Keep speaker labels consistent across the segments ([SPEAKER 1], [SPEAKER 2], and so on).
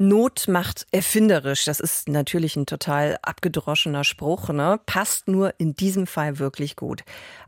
[SPEAKER 1] Not macht erfinderisch. Das ist natürlich ein total abgedroschener Spruch, ne? Passt nur in diesem Fall wirklich gut.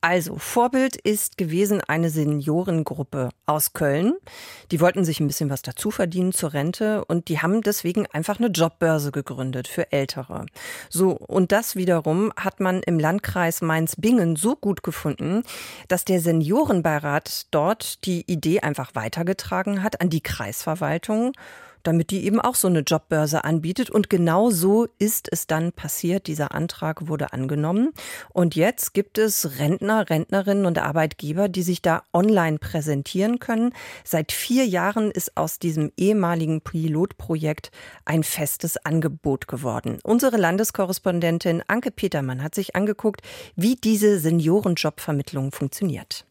[SPEAKER 1] Also, Vorbild ist gewesen eine Seniorengruppe aus Köln. Die wollten sich ein bisschen was dazu verdienen zur Rente und die haben deswegen einfach eine Jobbörse gegründet für Ältere. So, und das wiederum hat man im Landkreis Mainz-Bingen so gut gefunden, dass der Seniorenbeirat dort die Idee einfach weitergetragen hat an die Kreisverwaltung damit die eben auch so eine Jobbörse anbietet. Und genau so ist es dann passiert. Dieser Antrag wurde angenommen. Und jetzt gibt es Rentner, Rentnerinnen und Arbeitgeber, die sich da online präsentieren können. Seit vier Jahren ist aus diesem ehemaligen Pilotprojekt ein festes Angebot geworden. Unsere Landeskorrespondentin Anke Petermann hat sich angeguckt, wie diese Seniorenjobvermittlung funktioniert.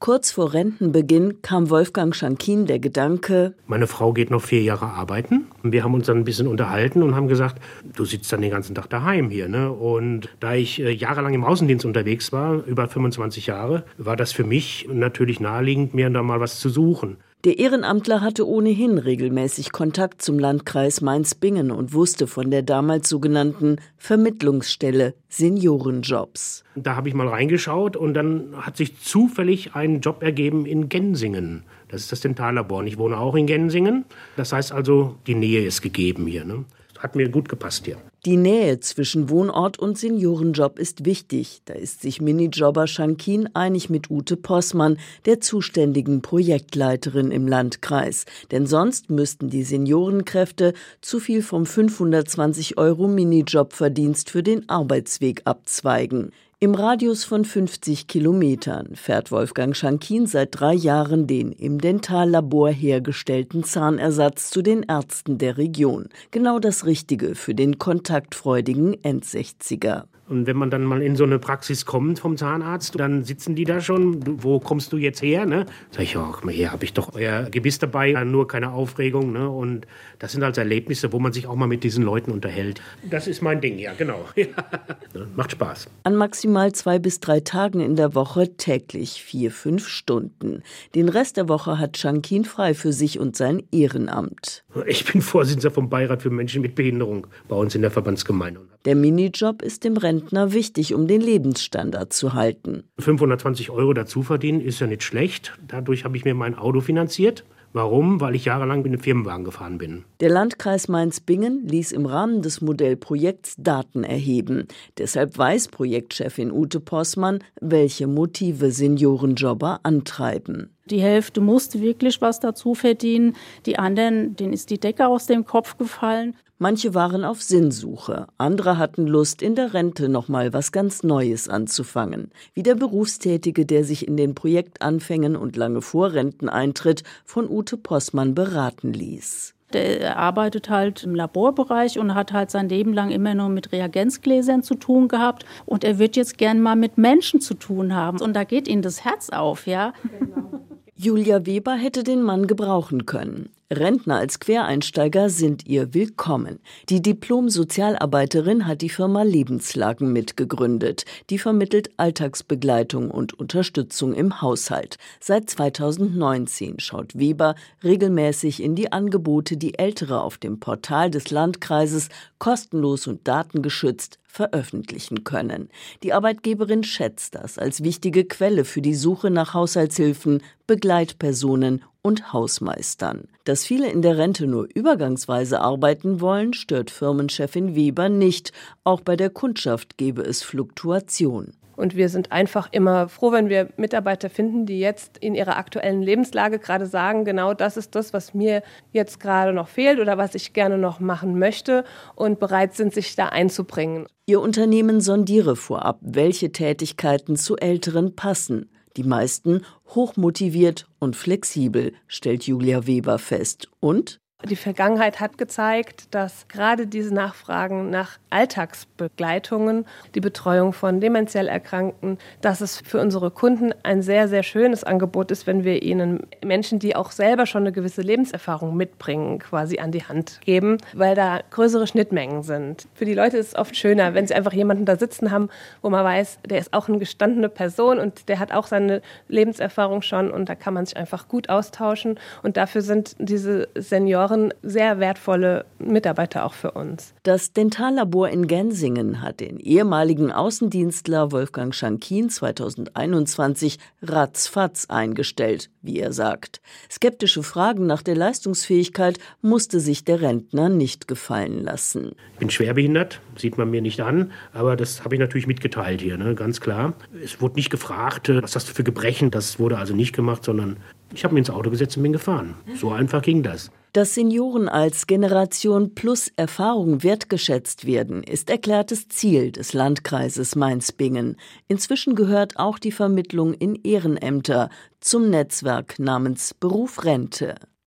[SPEAKER 2] Kurz vor Rentenbeginn kam Wolfgang Schankin der Gedanke,
[SPEAKER 3] meine Frau geht noch vier Jahre arbeiten. Wir haben uns dann ein bisschen unterhalten und haben gesagt, du sitzt dann den ganzen Tag daheim hier. Ne? Und da ich äh, jahrelang im Außendienst unterwegs war, über 25 Jahre, war das für mich natürlich naheliegend, mir da mal was zu suchen.
[SPEAKER 2] Der Ehrenamtler hatte ohnehin regelmäßig Kontakt zum Landkreis Mainz-Bingen und wusste von der damals sogenannten Vermittlungsstelle Seniorenjobs.
[SPEAKER 3] Da habe ich mal reingeschaut und dann hat sich zufällig ein Job ergeben in Gensingen. Das ist das Dentallabor. Ich wohne auch in Gensingen. Das heißt also, die Nähe ist gegeben hier. Ne? Hat mir gut gepasst hier.
[SPEAKER 2] Die Nähe zwischen Wohnort und Seniorenjob ist wichtig. Da ist sich Minijobber Schankin einig mit Ute Possmann, der zuständigen Projektleiterin im Landkreis. Denn sonst müssten die Seniorenkräfte zu viel vom 520 Euro Minijobverdienst für den Arbeitsweg abzweigen. Im Radius von 50 Kilometern fährt Wolfgang Schankin seit drei Jahren den im Dentallabor hergestellten Zahnersatz zu den Ärzten der Region. Genau das Richtige für den kontaktfreudigen Endsechziger.
[SPEAKER 3] Und wenn man dann mal in so eine Praxis kommt vom Zahnarzt, dann sitzen die da schon. Wo kommst du jetzt her? Ne? Sag ich, ach, hier habe ich doch euer Gebiss dabei, nur keine Aufregung. Ne? Und das sind also Erlebnisse, wo man sich auch mal mit diesen Leuten unterhält. Das ist mein Ding, ja, genau. Macht Spaß.
[SPEAKER 2] An maximal zwei bis drei Tagen in der Woche täglich vier, fünf Stunden. Den Rest der Woche hat Shankin frei für sich und sein Ehrenamt.
[SPEAKER 3] Ich bin Vorsitzender vom Beirat für Menschen mit Behinderung bei uns in der Verbandsgemeinde.
[SPEAKER 2] Der Minijob ist dem Rentner wichtig, um den Lebensstandard zu halten.
[SPEAKER 3] 520 Euro dazu verdienen ist ja nicht schlecht. Dadurch habe ich mir mein Auto finanziert. Warum? Weil ich jahrelang mit einem Firmenwagen gefahren bin.
[SPEAKER 2] Der Landkreis Mainz-Bingen ließ im Rahmen des Modellprojekts Daten erheben. Deshalb weiß Projektchefin Ute Possmann, welche Motive Seniorenjobber antreiben.
[SPEAKER 4] Die Hälfte musste wirklich was dazu verdienen, die anderen, denen ist die Decke aus dem Kopf gefallen.
[SPEAKER 2] Manche waren auf Sinnsuche, andere hatten Lust, in der Rente noch mal was ganz Neues anzufangen. Wie der Berufstätige, der sich in den Projektanfängen und lange vor Renteneintritt von Ute Possmann beraten ließ.
[SPEAKER 4] Der arbeitet halt im Laborbereich und hat halt sein Leben lang immer nur mit Reagenzgläsern zu tun gehabt. Und er wird jetzt gern mal mit Menschen zu tun haben. Und da geht ihm das Herz auf, ja. Genau.
[SPEAKER 2] Julia Weber hätte den Mann gebrauchen können. Rentner als Quereinsteiger sind ihr willkommen. Die Diplom-Sozialarbeiterin hat die Firma Lebenslagen mitgegründet. Die vermittelt Alltagsbegleitung und Unterstützung im Haushalt. Seit 2019 schaut Weber regelmäßig in die Angebote, die Ältere auf dem Portal des Landkreises kostenlos und datengeschützt veröffentlichen können. Die Arbeitgeberin schätzt das als wichtige Quelle für die Suche nach Haushaltshilfen, Begleitpersonen und Hausmeistern. Dass viele in der Rente nur übergangsweise arbeiten wollen, stört Firmenchefin Weber nicht. Auch bei der Kundschaft gebe es Fluktuation.
[SPEAKER 5] Und wir sind einfach immer froh, wenn wir Mitarbeiter finden, die jetzt in ihrer aktuellen Lebenslage gerade sagen, genau das ist das, was mir jetzt gerade noch fehlt oder was ich gerne noch machen möchte und bereit sind, sich da einzubringen.
[SPEAKER 2] Ihr Unternehmen sondiere vorab, welche Tätigkeiten zu Älteren passen. Die meisten hochmotiviert und flexibel, stellt Julia Weber fest. Und
[SPEAKER 5] Die Vergangenheit hat gezeigt, dass gerade diese Nachfragen nach Alltagsbegleitungen, die Betreuung von dementiell Erkrankten, dass es für unsere Kunden ein sehr, sehr schönes Angebot ist, wenn wir ihnen Menschen, die auch selber schon eine gewisse Lebenserfahrung mitbringen, quasi an die Hand geben, weil da größere Schnittmengen sind. Für die Leute ist es oft schöner, wenn sie einfach jemanden da sitzen haben, wo man weiß, der ist auch eine gestandene Person und der hat auch seine Lebenserfahrung schon und da kann man sich einfach gut austauschen. Und dafür sind diese Senioren waren sehr wertvolle Mitarbeiter auch für uns.
[SPEAKER 2] Das Dentallabor in Gensingen hat den ehemaligen Außendienstler Wolfgang Schankin 2021 ratzfatz eingestellt, wie er sagt. Skeptische Fragen nach der Leistungsfähigkeit musste sich der Rentner nicht gefallen lassen.
[SPEAKER 3] Ich bin schwerbehindert, sieht man mir nicht an, aber das habe ich natürlich mitgeteilt hier, ne? ganz klar. Es wurde nicht gefragt, äh, was hast du für Gebrechen, das wurde also nicht gemacht, sondern ich habe mich ins Auto gesetzt und bin gefahren. So einfach ging das.
[SPEAKER 2] Dass Senioren als Generation plus Erfahrung wertgeschätzt werden, ist erklärtes Ziel des Landkreises Mainz-Bingen. Inzwischen gehört auch die Vermittlung in Ehrenämter zum Netzwerk namens Beruf Rente.